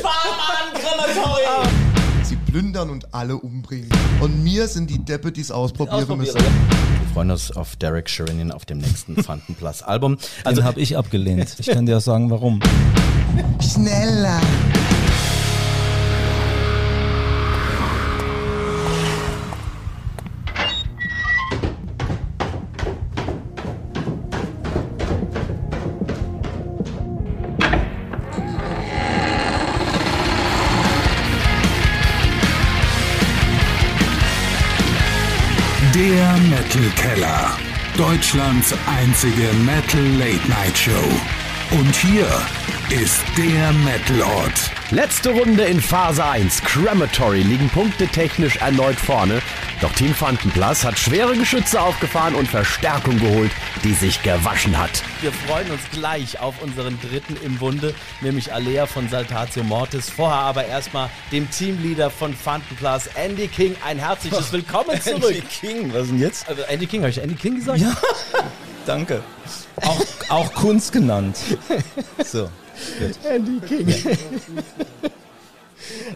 Schwarm an, Krematorium! Sie plündern und alle umbringen. Und mir sind die Deppe, die es ausprobieren müssen. Wir freuen uns auf Derek Sherinian auf dem nächsten Fanten Plus Album. Also habe ich abgelehnt. Ich kann dir auch sagen, warum. Schneller! Deutschlands einzige Metal Late Night Show. Und hier ist der Metalort. Letzte Runde in Phase 1. Crematory liegen punktetechnisch erneut vorne. Doch Team Fantenplas hat schwere Geschütze aufgefahren und Verstärkung geholt, die sich gewaschen hat. Wir freuen uns gleich auf unseren dritten im Bunde, nämlich Alea von Saltatio Mortis. Vorher aber erstmal dem Teamleader von Fanten Plus, Andy King, ein herzliches Willkommen zurück. Andy King, was denn jetzt? Also Andy King, habe ich Andy King gesagt? Ja. Danke. Auch, auch Kunst genannt. So. Andy King.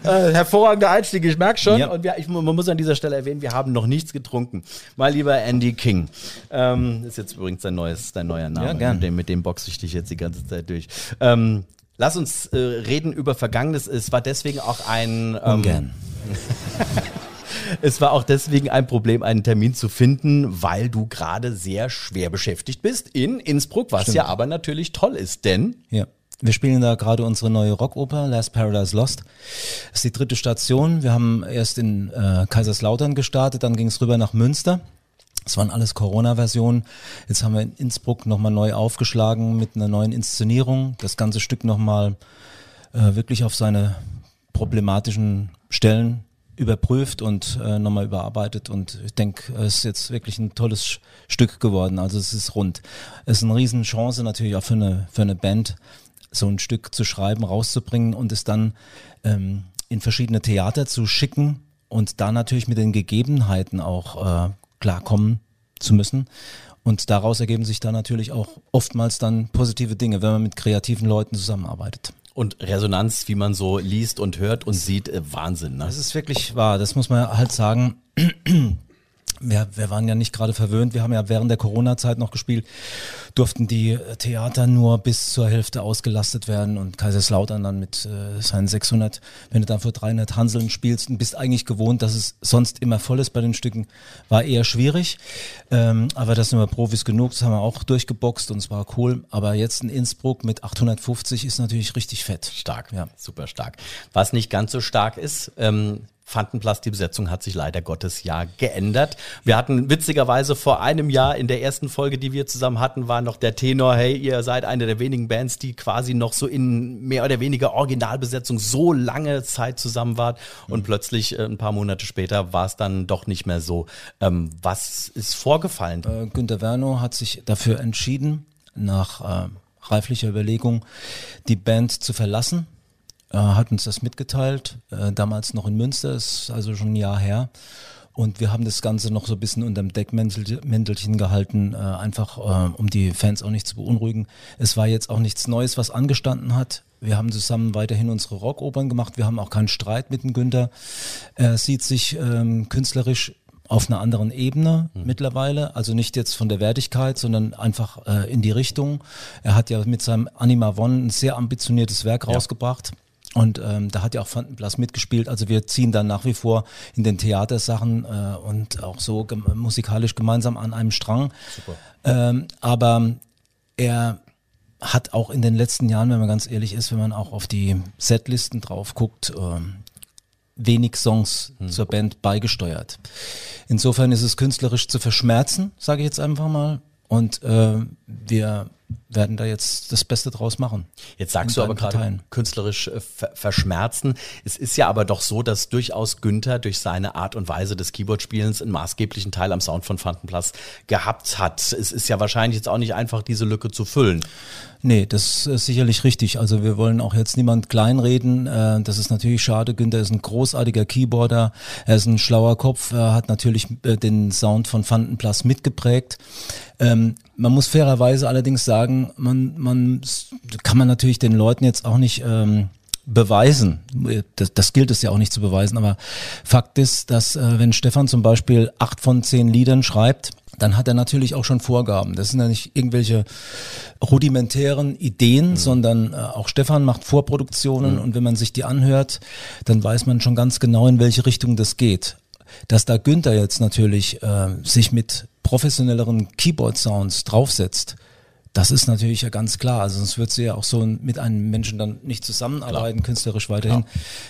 Äh, hervorragender Einstieg, ich merke schon. Ja. Und wir, ich, man muss an dieser Stelle erwähnen, wir haben noch nichts getrunken. Mal lieber Andy King. Ähm, ist jetzt übrigens dein, neues, dein neuer Name. Ja, gern. Mit dem, mit dem boxe ich dich jetzt die ganze Zeit durch. Ähm, lass uns äh, reden über Vergangenes. Es war deswegen auch ein... Ähm, Ungern. Es war auch deswegen ein Problem, einen Termin zu finden, weil du gerade sehr schwer beschäftigt bist in Innsbruck, was Stimmt. ja aber natürlich toll ist, denn Ja. Wir spielen da gerade unsere neue Rockoper, Last Paradise Lost. Das ist die dritte Station. Wir haben erst in äh, Kaiserslautern gestartet, dann ging es rüber nach Münster. Das waren alles Corona-Versionen. Jetzt haben wir in Innsbruck nochmal neu aufgeschlagen mit einer neuen Inszenierung. Das ganze Stück nochmal äh, wirklich auf seine problematischen Stellen überprüft und äh, nochmal überarbeitet und ich denke, es ist jetzt wirklich ein tolles Stück geworden. Also es ist rund. Es ist eine Riesenchance natürlich auch für eine, für eine Band, so ein Stück zu schreiben, rauszubringen und es dann ähm, in verschiedene Theater zu schicken und da natürlich mit den Gegebenheiten auch äh, klarkommen zu müssen. Und daraus ergeben sich dann natürlich auch oftmals dann positive Dinge, wenn man mit kreativen Leuten zusammenarbeitet. und Resonanz, wie man so liest und hört und sieht, äh, Wahnsinn. Ne? Das ist wirklich wahr, das muss man halt sagen. Wir, wir waren ja nicht gerade verwöhnt. Wir haben ja während der Corona-Zeit noch gespielt, durften die äh, Theater nur bis zur Hälfte ausgelastet werden und Kaiserslautern dann mit äh, seinen 600. Wenn du dann für 300 Hanseln spielst und bist eigentlich gewohnt, dass es sonst immer voll ist bei den Stücken, war eher schwierig. Ähm, aber das sind wir Profis genug, das haben wir auch durchgeboxt und es war cool. Aber jetzt in Innsbruck mit 850 ist natürlich richtig fett. Stark, Ja. super stark. Was nicht ganz so stark ist, ähm, Fantenplatz, die Besetzung hat sich leider Gottes ja geändert. Wir hatten witzigerweise vor einem Jahr in der ersten Folge, die wir zusammen hatten, war noch der Tenor, hey, ihr seid eine der wenigen Bands, die quasi noch so in mehr oder weniger Originalbesetzung so lange Zeit zusammen war. Und plötzlich, äh, ein paar Monate später, war es dann doch nicht mehr so. Ähm, was ist vorgefallen? Äh, Günter Werno hat sich dafür entschieden, nach äh, reiflicher Überlegung, die Band zu verlassen. Äh, hat uns das mitgeteilt, äh, damals noch in Münster, ist also schon ein Jahr her. Und wir haben das Ganze noch so ein bisschen unterm Deckmäntelchen gehalten, äh, einfach äh, um die Fans auch nicht zu beunruhigen. Es war jetzt auch nichts Neues, was angestanden hat. Wir haben zusammen weiterhin unsere Rockopern gemacht. Wir haben auch keinen Streit mit dem Günther. Er sieht sich ähm, künstlerisch auf einer anderen Ebene mittlerweile, also nicht jetzt von der Wertigkeit, sondern einfach äh, in die Richtung. Er hat ja mit seinem Anima One ein sehr ambitioniertes Werk rausgebracht. Und ähm, da hat ja auch Fantenblas mitgespielt. Also wir ziehen dann nach wie vor in den Theatersachen äh, und auch so gem musikalisch gemeinsam an einem Strang. Ähm, aber er hat auch in den letzten Jahren, wenn man ganz ehrlich ist, wenn man auch auf die Setlisten drauf guckt, ähm, wenig Songs zur Band beigesteuert. Insofern ist es künstlerisch zu verschmerzen, sage ich jetzt einfach mal. Und äh, wir werden da jetzt das Beste draus machen. Jetzt sagst du aber gerade künstlerisch äh, ver verschmerzen. Es ist ja aber doch so, dass durchaus Günther durch seine Art und Weise des Keyboard-Spielens einen maßgeblichen Teil am Sound von Fantenplatz gehabt hat. Es ist ja wahrscheinlich jetzt auch nicht einfach, diese Lücke zu füllen. Nee, das ist sicherlich richtig. Also wir wollen auch jetzt niemand kleinreden. Äh, Das ist natürlich schade. Günther ist ein großartiger Keyboarder. Er ist ein schlauer Kopf. Er hat natürlich äh, den Sound von Fantenplatz mitgeprägt. Ähm, man muss fairerweise allerdings sagen, man, man kann man natürlich den Leuten jetzt auch nicht ähm, beweisen. Das, das gilt es ja auch nicht zu beweisen, aber Fakt ist, dass äh, wenn Stefan zum Beispiel acht von zehn Liedern schreibt, dann hat er natürlich auch schon Vorgaben. Das sind ja nicht irgendwelche rudimentären Ideen, mhm. sondern äh, auch Stefan macht Vorproduktionen mhm. und wenn man sich die anhört, dann weiß man schon ganz genau, in welche Richtung das geht. Dass da Günther jetzt natürlich äh, sich mit professionelleren Keyboard-Sounds draufsetzt, das ist natürlich ja ganz klar. Also sonst wird sie ja auch so mit einem Menschen dann nicht zusammenarbeiten, klar. künstlerisch weiterhin.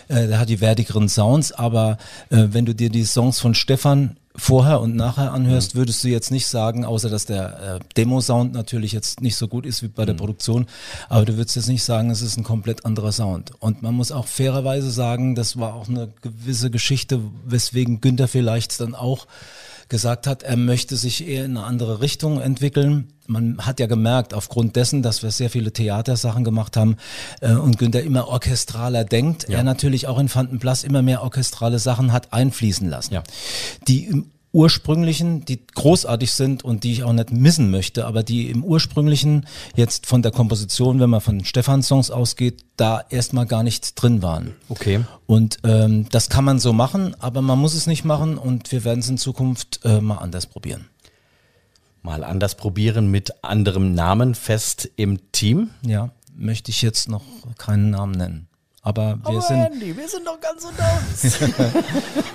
Äh, der hat die wertigeren Sounds, aber äh, wenn du dir die Songs von Stefan vorher und nachher anhörst, mhm. würdest du jetzt nicht sagen, außer dass der äh, Demo-Sound natürlich jetzt nicht so gut ist wie bei der mhm. Produktion, aber du würdest jetzt nicht sagen, es ist ein komplett anderer Sound. Und man muss auch fairerweise sagen, das war auch eine gewisse Geschichte, weswegen Günther vielleicht dann auch gesagt hat, er möchte sich eher in eine andere Richtung entwickeln. Man hat ja gemerkt, aufgrund dessen, dass wir sehr viele Theatersachen gemacht haben äh, und Günther immer orchestraler denkt, ja. er natürlich auch in Fantenplas immer mehr orchestrale Sachen hat einfließen lassen, ja. die im ursprünglichen, die großartig sind und die ich auch nicht missen möchte, aber die im ursprünglichen jetzt von der Komposition, wenn man von Stefans Songs ausgeht, da erstmal gar nicht drin waren. Okay. Und ähm, das kann man so machen, aber man muss es nicht machen und wir werden es in Zukunft äh, mal anders probieren. Mal anders probieren mit anderem Namen fest im Team? Ja, möchte ich jetzt noch keinen Namen nennen. Aber wir Aber sind. Andy, wir sind doch ganz unter uns.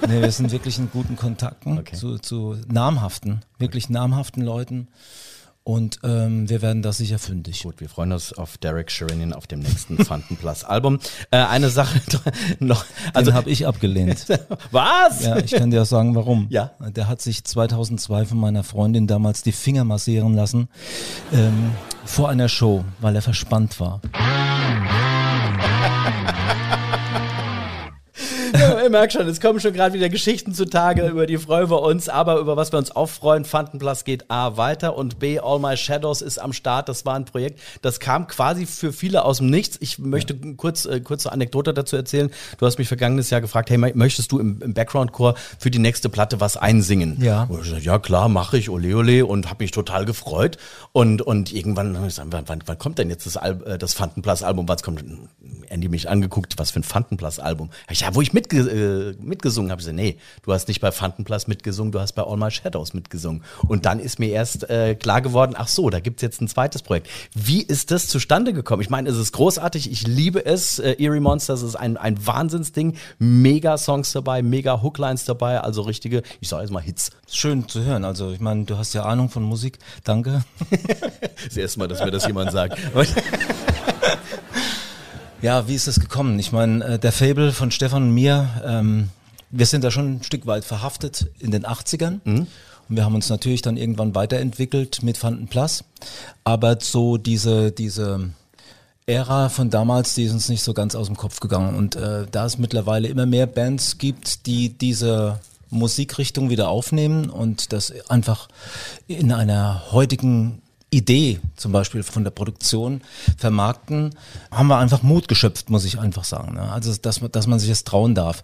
nee, wir sind wirklich in guten Kontakten okay. zu, zu namhaften, wirklich namhaften Leuten. Und ähm, wir werden da sicher fündig. Gut, wir freuen uns auf Derek Sherinian auf dem nächsten Fanten Plus Album. Äh, eine Sache noch. Also habe ich abgelehnt. Was? Ja, ich kann dir auch sagen, warum. Ja. Der hat sich 2002 von meiner Freundin damals die Finger massieren lassen ähm, vor einer Show, weil er verspannt war. Ihr merkt schon, es kommen schon gerade wieder Geschichten zutage, über die freuen wir uns, aber über was wir uns auch freuen, Fantenplatz geht A weiter und B, All My Shadows ist am Start. Das war ein Projekt, das kam quasi für viele aus dem Nichts. Ich möchte ja. kurz, äh, kurze Anekdote dazu erzählen. Du hast mich vergangenes Jahr gefragt, hey, möchtest du im, im Background-Chor für die nächste Platte was einsingen? Ja. Und ich gesagt, ja klar, mache ich, ole ole und habe mich total gefreut. Und, und irgendwann, gesagt, wann, wann kommt denn jetzt das, Al äh, das Fantenplatz-Album? Was kommt? Andy mich angeguckt, was für ein Fantenplatz-Album. Ja, wo ich mitge mitgesungen habe. Ich gesagt, nee, du hast nicht bei Fantenplatz mitgesungen, du hast bei All My Shadows mitgesungen. Und dann ist mir erst äh, klar geworden, ach so, da gibt's jetzt ein zweites Projekt. Wie ist das zustande gekommen? Ich meine, es ist großartig, ich liebe es. Äh, Eerie Monsters ist ein, ein Wahnsinnsding. Mega Songs dabei, mega Hooklines dabei, also richtige, ich sage jetzt mal Hits. Schön zu hören. Also ich meine, du hast ja Ahnung von Musik. Danke. das erste Mal, dass mir das jemand sagt. Ja, wie ist das gekommen? Ich meine, äh, der Fable von Stefan und mir, ähm, wir sind da schon ein Stück weit verhaftet in den 80ern. Mhm. Und wir haben uns natürlich dann irgendwann weiterentwickelt mit Fanden Plus. Aber so diese, diese Ära von damals, die ist uns nicht so ganz aus dem Kopf gegangen. Und äh, da es mittlerweile immer mehr Bands gibt, die diese Musikrichtung wieder aufnehmen und das einfach in einer heutigen Idee zum Beispiel von der Produktion vermarkten, haben wir einfach Mut geschöpft, muss ich einfach sagen. Ne? Also, dass, dass man sich das trauen darf.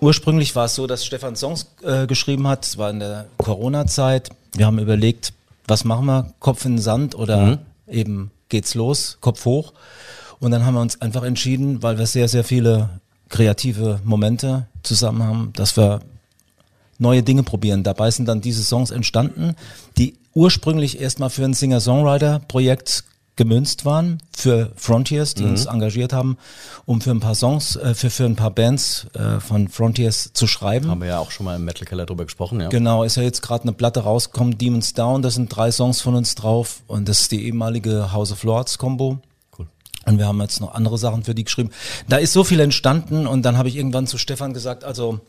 Ursprünglich war es so, dass Stefan Songs äh, geschrieben hat, es war in der Corona-Zeit. Wir haben überlegt, was machen wir? Kopf in den Sand oder mhm. eben geht's los, Kopf hoch. Und dann haben wir uns einfach entschieden, weil wir sehr, sehr viele kreative Momente zusammen haben, dass wir neue Dinge probieren. Dabei sind dann diese Songs entstanden, die ursprünglich erstmal für ein Singer-Songwriter-Projekt gemünzt waren für Frontiers, die mhm. uns engagiert haben, um für ein paar Songs, äh, für, für ein paar Bands äh, von Frontiers zu schreiben. Haben wir ja auch schon mal im Metal Keller drüber gesprochen, ja. Genau, ist ja jetzt gerade eine Platte rausgekommen, Demons Down, da sind drei Songs von uns drauf und das ist die ehemalige House of Lords Combo. Cool. Und wir haben jetzt noch andere Sachen für die geschrieben. Da ist so viel entstanden und dann habe ich irgendwann zu Stefan gesagt, also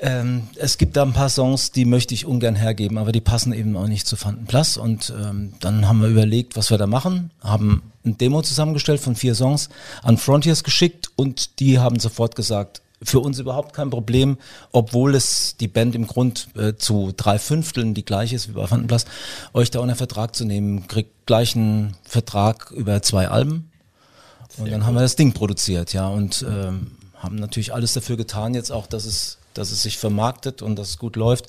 ähm, es gibt da ein paar Songs, die möchte ich ungern hergeben, aber die passen eben auch nicht zu Fantenplatz. Und ähm, dann haben wir überlegt, was wir da machen, haben ein Demo zusammengestellt von vier Songs an Frontiers geschickt und die haben sofort gesagt, für uns überhaupt kein Problem, obwohl es die Band im Grund äh, zu drei Fünfteln die gleiche ist wie bei Fantenplatz, euch da unter Vertrag zu nehmen, kriegt gleich einen Vertrag über zwei Alben. Und Sehr dann gut. haben wir das Ding produziert, ja, und ähm, haben natürlich alles dafür getan, jetzt auch, dass es dass es sich vermarktet und dass es gut läuft.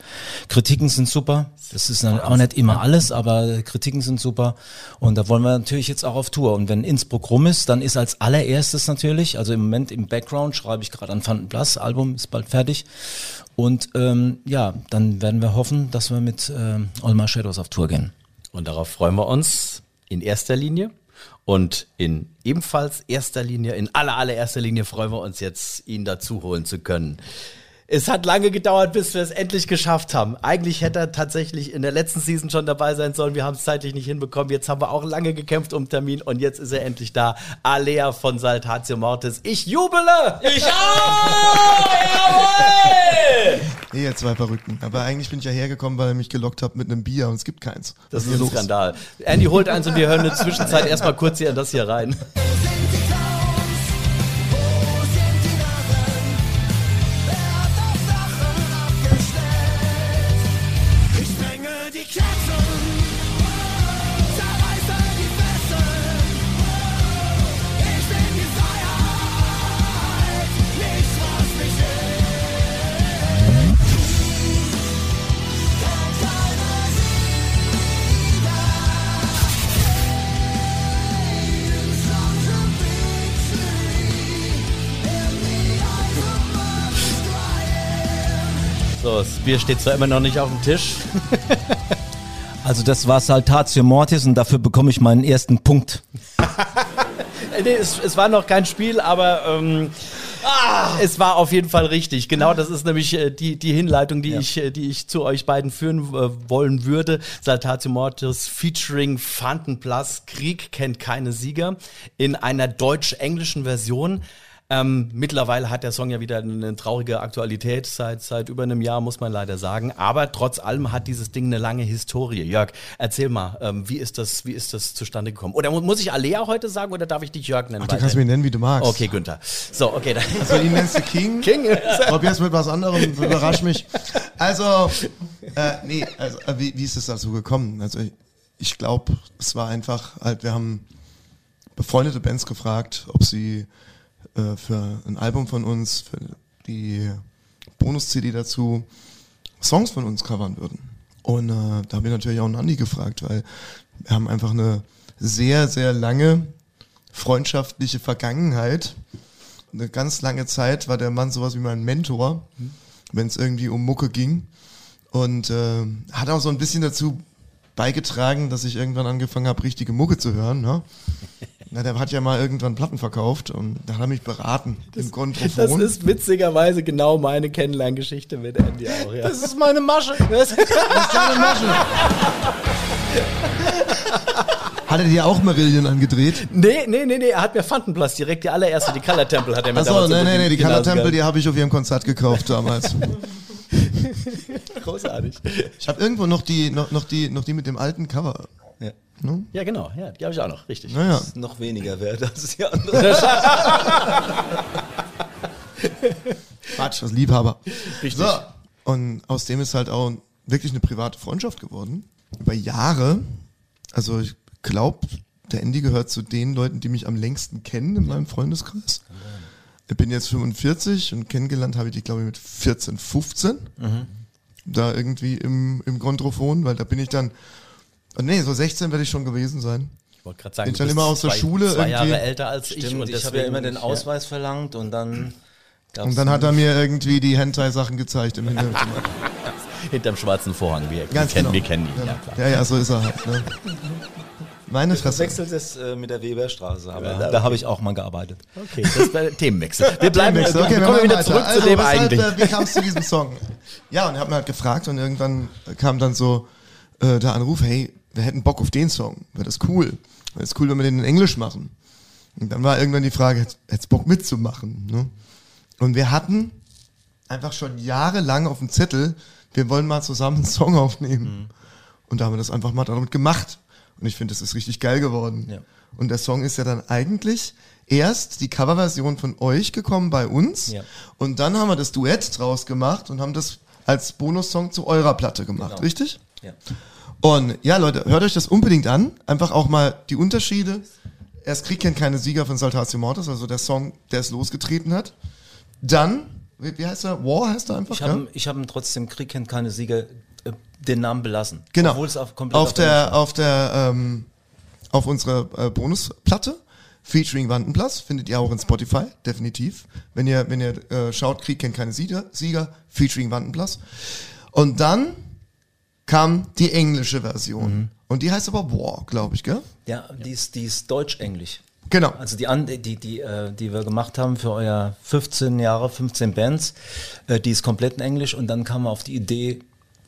Kritiken sind super. Das ist auch nicht immer alles, aber Kritiken sind super. Und da wollen wir natürlich jetzt auch auf Tour. Und wenn Innsbruck rum ist, dann ist als allererstes natürlich, also im Moment im Background schreibe ich gerade an Fanten Plus, Album ist bald fertig. Und ähm, ja, dann werden wir hoffen, dass wir mit ähm, All My Shadows auf Tour gehen. Und darauf freuen wir uns in erster Linie. Und in ebenfalls erster Linie, in aller allererster Linie freuen wir uns jetzt, ihn dazu holen zu können. Es hat lange gedauert, bis wir es endlich geschafft haben. Eigentlich hätte er tatsächlich in der letzten Season schon dabei sein sollen. Wir haben es zeitlich nicht hinbekommen. Jetzt haben wir auch lange gekämpft um Termin und jetzt ist er endlich da. Alea von Saltatio Mortis. Ich jubele! Ich auch! Jawohl! Nee, ihr zwei Verrückten. Aber eigentlich bin ich ja hergekommen, weil ihr mich gelockt habt mit einem Bier und es gibt keins. Das ist ein los? Skandal. Andy holt eins und wir hören in der Zwischenzeit erstmal kurz hier in das hier rein. das Bier steht zwar immer noch nicht auf dem Tisch. Also das war Saltatio Mortis und dafür bekomme ich meinen ersten Punkt. Nee, es, es war noch kein Spiel, aber ähm, es war auf jeden Fall richtig. Genau, das ist nämlich äh, die, die Hinleitung, die, ich, äh, die ich zu euch beiden führen äh, wollen würde. Saltatio Mortis featuring Fanten Plus. Krieg kennt keine Sieger. In einer deutsch-englischen Version. Ähm, mittlerweile hat der Song ja wieder eine traurige Aktualität seit, seit über einem Jahr, muss man leider sagen. Aber trotz allem hat dieses Ding eine lange Historie. Jörg, erzähl mal, ähm, wie, ist das, wie ist das zustande gekommen? Oder mu- muss ich Alea heute sagen oder darf ich dich Jörg nennen? Ach, du kannst mich nennen, wie du magst. Okay, Günther. So, okay. Dann. Also ihn nennst du King. King. Probier's mit was anderem, überrasch mich. Also, äh, nee, also, äh, wie, wie ist es dazu gekommen? Also, ich, ich glaube, es war einfach, halt, wir haben befreundete Bands gefragt, ob sie äh, für ein Album von uns, für die Bonus-CD dazu, Songs von uns covern würden. Und äh, da haben wir natürlich auch einen Andi gefragt, weil wir haben einfach eine sehr, sehr lange freundschaftliche Vergangenheit eine ganz lange Zeit war der Mann sowas wie mein Mentor, wenn es irgendwie um Mucke ging. Und äh, hat auch so ein bisschen dazu beigetragen, dass ich irgendwann angefangen habe, richtige Mucke zu hören. Ne? Na, der hat ja mal irgendwann Platten verkauft und da hat er mich beraten im Das Kontrafon. ist witzigerweise genau meine Kennenlerngeschichte mit Andy auch, ja. ist meine Masche. deine Masche. Hat er dir auch Marillion angedreht? Nee, nee, nee, nee, er hat mir Fantenplast direkt die allererste, die Color Temple hat er mir Achso, damals nee, nee, nee, die Color Temple, die habe ich auf ihrem Konzert gekauft damals. Großartig. Ich habe irgendwo noch die, noch, noch, die, noch die mit dem alten Cover. Ja. Ne? Ja, genau, ja, die habe ich auch noch, richtig. Naja. Noch weniger wert als die andere. Quatsch, das Liebhaber. Richtig. So. Und aus dem ist halt auch wirklich eine private Freundschaft geworden. Über Jahre. Also ich glaube, der Andy gehört zu den Leuten, die mich am längsten kennen in meinem Freundeskreis. Ich bin jetzt 45 und kennengelernt habe ich die, glaube ich, mit 14, 15. Da irgendwie im, im Kontrophon, weil da bin ich dann, oh nee, so 16 werde ich schon gewesen sein. Ich wollte gerade sagen, Bin du bist immer aus der Schule zwei irgendwie- Jahre älter als ich. Stimmt, Und ich habe ja immer den Ausweis verlangt und dann gab's Und dann hat er mir irgendwie die Hentai-Sachen gezeigt im Hintergrund. Ja, hinterm schwarzen Vorhang. Wir, wir, Ganz kennen, genau. wir kennen ihn, ja klar. Ja, ja, so ist er halt. Ne? Meine Fresse. wechselt es äh, mit der Weberstraße, aber Ja, da habe ich auch mal gearbeitet. Okay, das war Themenwechsel. Wir bleiben, Themenwechsel. wir Okay, wir kommen wieder weiter. zurück also, zu dem eigentlich. Äh, wie kam es zu diesem Song? Ja, und er hat mir halt gefragt und irgendwann kam dann so äh, der Anruf, hey, wir hätten Bock auf den Song. Wäre das cool? Wäre das cool, wenn wir den in Englisch machen? Und dann war irgendwann die Frage, hättest Bock mitzumachen? Ne? Und wir hatten einfach schon jahrelang auf dem Zettel, wir wollen mal zusammen einen Song aufnehmen. Und da haben wir das einfach mal damit gemacht. Und ich finde, das ist richtig geil geworden. Ja. Und der Song ist ja dann eigentlich erst die Coverversion von euch gekommen bei uns. Ja. Und dann haben wir das Duett draus gemacht und haben das als Bonussong zu eurer Platte gemacht, Genau. richtig? Ja. Und ja, Leute, hört euch das unbedingt an. Einfach auch mal die Unterschiede. Erst Krieg kennt keine Sieger von Saltatio Mortis, also der Song, der es losgetreten hat. Dann wie, wie heißt er? War heißt er einfach, Ich habe ja? ich hab trotzdem Krieg kennt keine Sieger äh, den Namen belassen. Genau. Obwohl es auf, komplett auf Englisch der, auf der, ähm, auf unserer äh, Bonusplatte featuring Wandenplatz findet ihr auch in Spotify, definitiv. Wenn ihr, wenn ihr äh, schaut, Krieg kennt keine Sieger, Sieger featuring Wandenplatz. Und dann kam die englische Version. Mhm. Und die heißt aber War, glaube ich, gell? Ja, die ist, die ist deutsch-englisch. Genau. Also die, die, die, äh, die wir gemacht haben für euer 15 Jahre, 15 Bands, äh, die ist komplett in Englisch und dann kam auf die Idee,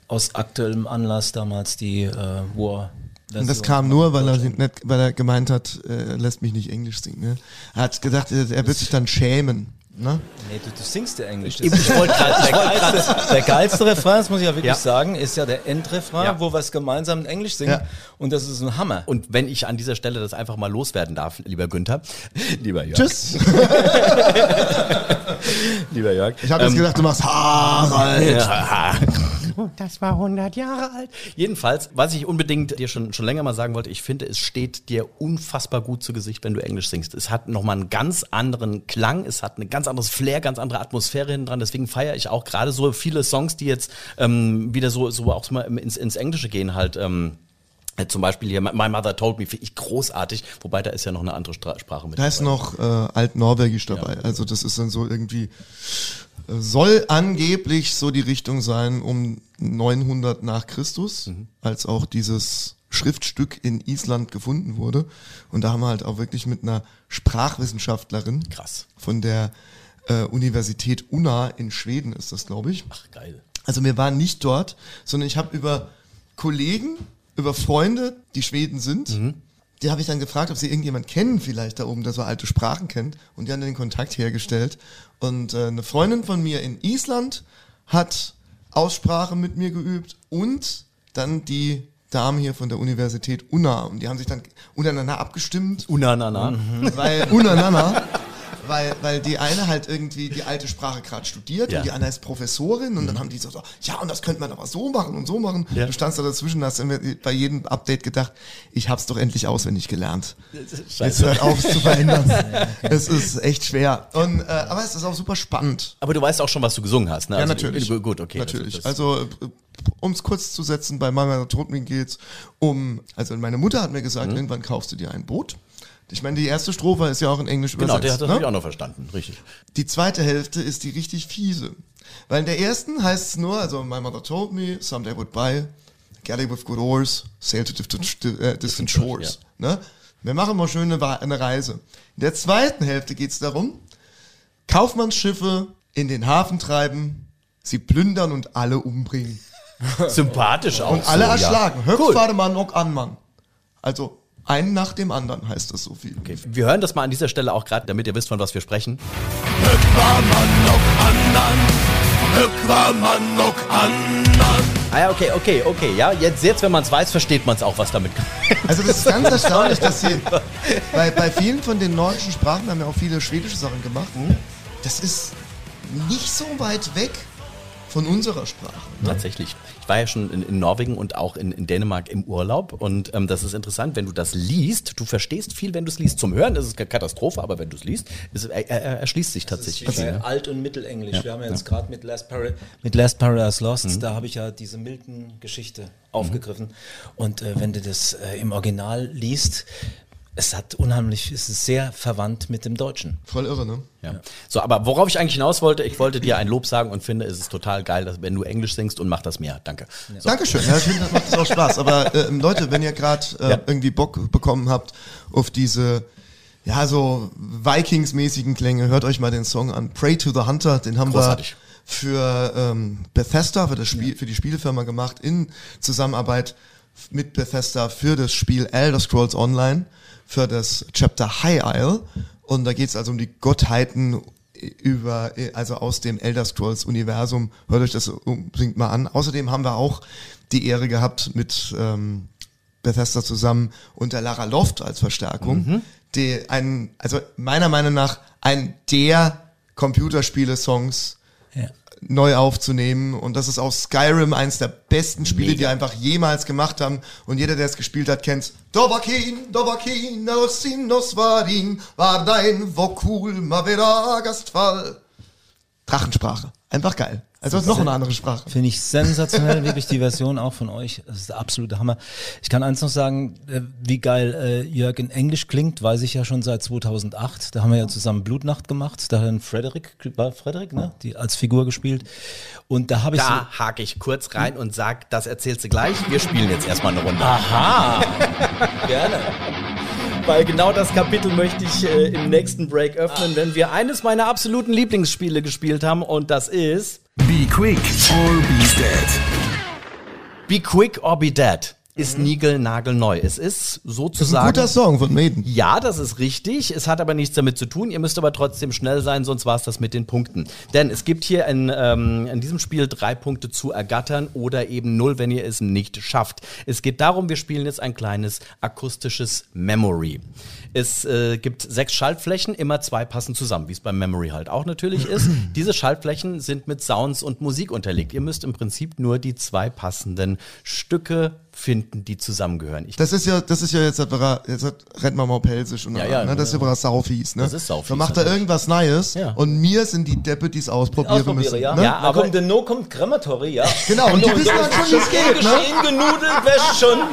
aus aktuellem Anlass damals die äh, War. Und das kam nur, weil er, nicht, weil er gemeint hat, äh, er lässt mich nicht Englisch singen. Ne? Er hat gedacht, er, er wird sich dann schämen. Ne? Nee, du, du singst ja Englisch. Das Ich wollte gerade der, geilste, der geilste Refrain, das muss ich ja wirklich Ja. sagen, ist ja der Endrefrain, Ja. wo wir es gemeinsam in Englisch singen. Ja. Und das ist ein Hammer. Und wenn ich an dieser Stelle das einfach mal loswerden darf, lieber Günther, lieber Jörg, Tschüss. lieber Jörg. Ich habe jetzt gedacht, du machst Harald. Ja. Das war 100 Jahre alt. Jedenfalls, was ich unbedingt dir schon, schon länger mal sagen wollte, ich finde, es steht dir unfassbar gut zu Gesicht, wenn du Englisch singst. Es hat nochmal einen ganz anderen Klang, es hat ein ganz anderes Flair, ganz andere Atmosphäre hinten dran. Deswegen feiere ich auch gerade so viele Songs, die jetzt ähm, wieder so, so auch mal ins, ins Englische gehen, halt. Ähm, äh, zum Beispiel hier My Mother Told Me, finde ich großartig, wobei da ist ja noch eine andere Stra Sprache mit Da ist noch äh, Altnorwegisch dabei. Also das ist dann so irgendwie, soll angeblich so die Richtung sein um 900 nach Christus, Mhm. als auch dieses Schriftstück in Island gefunden wurde. Und da haben wir halt auch wirklich mit einer Sprachwissenschaftlerin Krass. von der äh, Universität Unna in Schweden ist das, glaube ich. Ach, geil. Also wir waren nicht dort, sondern ich habe über Kollegen, über Freunde, die Schweden sind, die habe ich dann gefragt, ob sie irgendjemand kennen vielleicht da oben, der so alte Sprachen kennt. Und die haben dann den Kontakt hergestellt. Und äh, eine Freundin von mir in Island hat Aussprache mit mir geübt und dann die Dame hier von der Universität Unna. Und die haben sich dann untereinander abgestimmt Unanana. weil Unanana, weil, weil die eine halt irgendwie die alte Sprache gerade studiert Ja. und die andere ist Professorin und dann haben die so, so, ja, und das könnte man aber so machen und so machen. Ja. Du standst da dazwischen, hast immer bei jedem Update gedacht, ich hab's doch endlich auswendig gelernt. Es hört auf, zu verändern. es ist echt schwer. Und, äh, aber es ist auch super spannend. Aber du weißt auch schon, was du gesungen hast, ne? Ja, Also, natürlich. äh, Gut, okay. Natürlich. Also, Also, um es kurz zu setzen, bei Mama Totmin geht's um, also meine Mutter hat mir gesagt, Mhm. irgendwann kaufst du dir ein Boot. Ich meine, die erste Strophe ist ja auch in Englisch das, genau, der übersetzt. hat das ne? auch noch verstanden. Richtig. Die zweite Hälfte ist die richtig fiese. Weil in der ersten heißt es nur, also my mother told me, someday would buy, galley with good oars, sail to distant, äh, distant shores. Ne? Wir machen mal schön eine, Reise. In der zweiten Hälfte geht es darum, Kaufmannsschiffe in den Hafen treiben, sie plündern und alle umbringen. Sympathisch auch. Und alle so, erschlagen. Ja. Cool. Höchstfademann, ok an Mann. Also einen nach dem anderen heißt das so viel. Okay. Wir hören das mal an dieser Stelle auch gerade, damit ihr wisst, von was wir sprechen. Ah ja, okay, okay, okay. Ja, jetzt, jetzt wenn man es weiß, versteht man es auch, was damit Also das ist ganz erstaunlich, dass hier bei, bei vielen von den nordischen Sprachen wir haben ja auch viele schwedische Sachen gemacht. Das ist nicht so weit weg von unserer Sprache. Ne? Tatsächlich. Ich war ja schon in, in Norwegen und auch in, in Dänemark im Urlaub und ähm, das ist interessant, wenn du das liest, du verstehst viel, wenn du es liest. Zum Hören ist es eine Katastrophe, aber wenn du es liest, ist, er, er, er erschließt sich tatsächlich. Also viel, ne? Alt- und Mittelenglisch. Wir haben ja jetzt gerade mit Last, Para mit Last Paradise Lost, da habe ich ja diese Milton-Geschichte aufgegriffen. Und äh, wenn du das äh, im Original liest, es hat unheimlich, es ist sehr verwandt mit dem Deutschen. Voll irre, ne? Ja. So, aber worauf ich eigentlich hinaus wollte, ich wollte dir ein Lob sagen und finde, es ist total geil, dass, wenn du Englisch singst und mach das mehr. Danke. So. Dankeschön, ja, ich finde, das macht auch Spaß. Aber äh, Leute, wenn ihr gerade äh, Ja. irgendwie Bock bekommen habt auf diese, ja, so Vikings-mäßigen Klänge, hört euch mal den Song an. Pray to the Hunter, den haben Großartig. wir für ähm, Bethesda, für, das Spiel, für die Spielefirma gemacht, in Zusammenarbeit mit Bethesda für das Spiel Elder Scrolls Online, für das Chapter High Isle. Und da geht es also um die Gottheiten über, also aus dem Elder Scrolls Universum. Hört euch das unbedingt mal an. Außerdem haben wir auch die Ehre gehabt, mit ähm, Bethesda zusammen und der Lara Loft als Verstärkung, die einen, also meiner Meinung nach ein der Computerspiele-Songs Ja. Neu aufzunehmen. Und das ist auch Skyrim, eins der besten Spiele, die einfach jemals gemacht haben. Und jeder, der es gespielt hat, kennt's. Dovakin, Dovakin, Alcin, Nosvarin, war dein Vokul, Mavera, Gastfall. Drachensprache. Einfach geil. Also noch eine andere Sprache. Finde ich sensationell, wirklich die Version auch von euch. Das ist der absolute Hammer. Ich kann eins noch sagen, äh, wie geil äh, Jörg in Englisch klingt, weiß ich ja schon seit 2008. Da haben wir ja zusammen Blutnacht gemacht. Da hat dann Frederick, war Frederick, ne? Die als Figur gespielt. Und da habe ich Da hake ich kurz rein und sag, das erzählst du gleich. Wir spielen jetzt erstmal eine Runde. so. Aha! Gerne. Weil genau das Kapitel möchte ich äh, im nächsten Break öffnen, wenn wir eines meiner absoluten Lieblingsspiele gespielt haben und das ist Be quick or be dead. Be Quick or Be Dead. Ist niegelnagelneu. Es ist Das ist ein sozusagen. guter Song von Maiden. Ja, das ist richtig. Es hat aber nichts damit zu tun. Ihr müsst aber trotzdem schnell sein, sonst war es das mit den Punkten. Denn es gibt hier in, ähm, in diesem Spiel drei Punkte zu ergattern oder eben null, wenn ihr es nicht schafft. Es geht darum, wir spielen jetzt ein kleines akustisches Memory. Es äh, gibt sechs Schaltflächen, immer zwei passen zusammen, wie es beim Memory halt auch natürlich ist. Diese Schaltflächen sind mit Sounds und Musik unterlegt. Ihr müsst im Prinzip nur die zwei passenden Stücke finden, die zusammengehören. Ich Das ist ja, das ist ja jetzt, jetzt rennt man mal pelzig und Ja, ja, ne? Das ist ja aber saufies, ne? Das ist saufies, Da macht er irgendwas Neues Ja. und mir sind die Deppe, die es ausprobieren Ausprobiere, müssen. ja. Ne? Ja, aber- kommt der No kommt Crematory, ja. Genau, und die wissen dann schon, wie es geht, ne? Geschehen, genudelt, wäscht schon.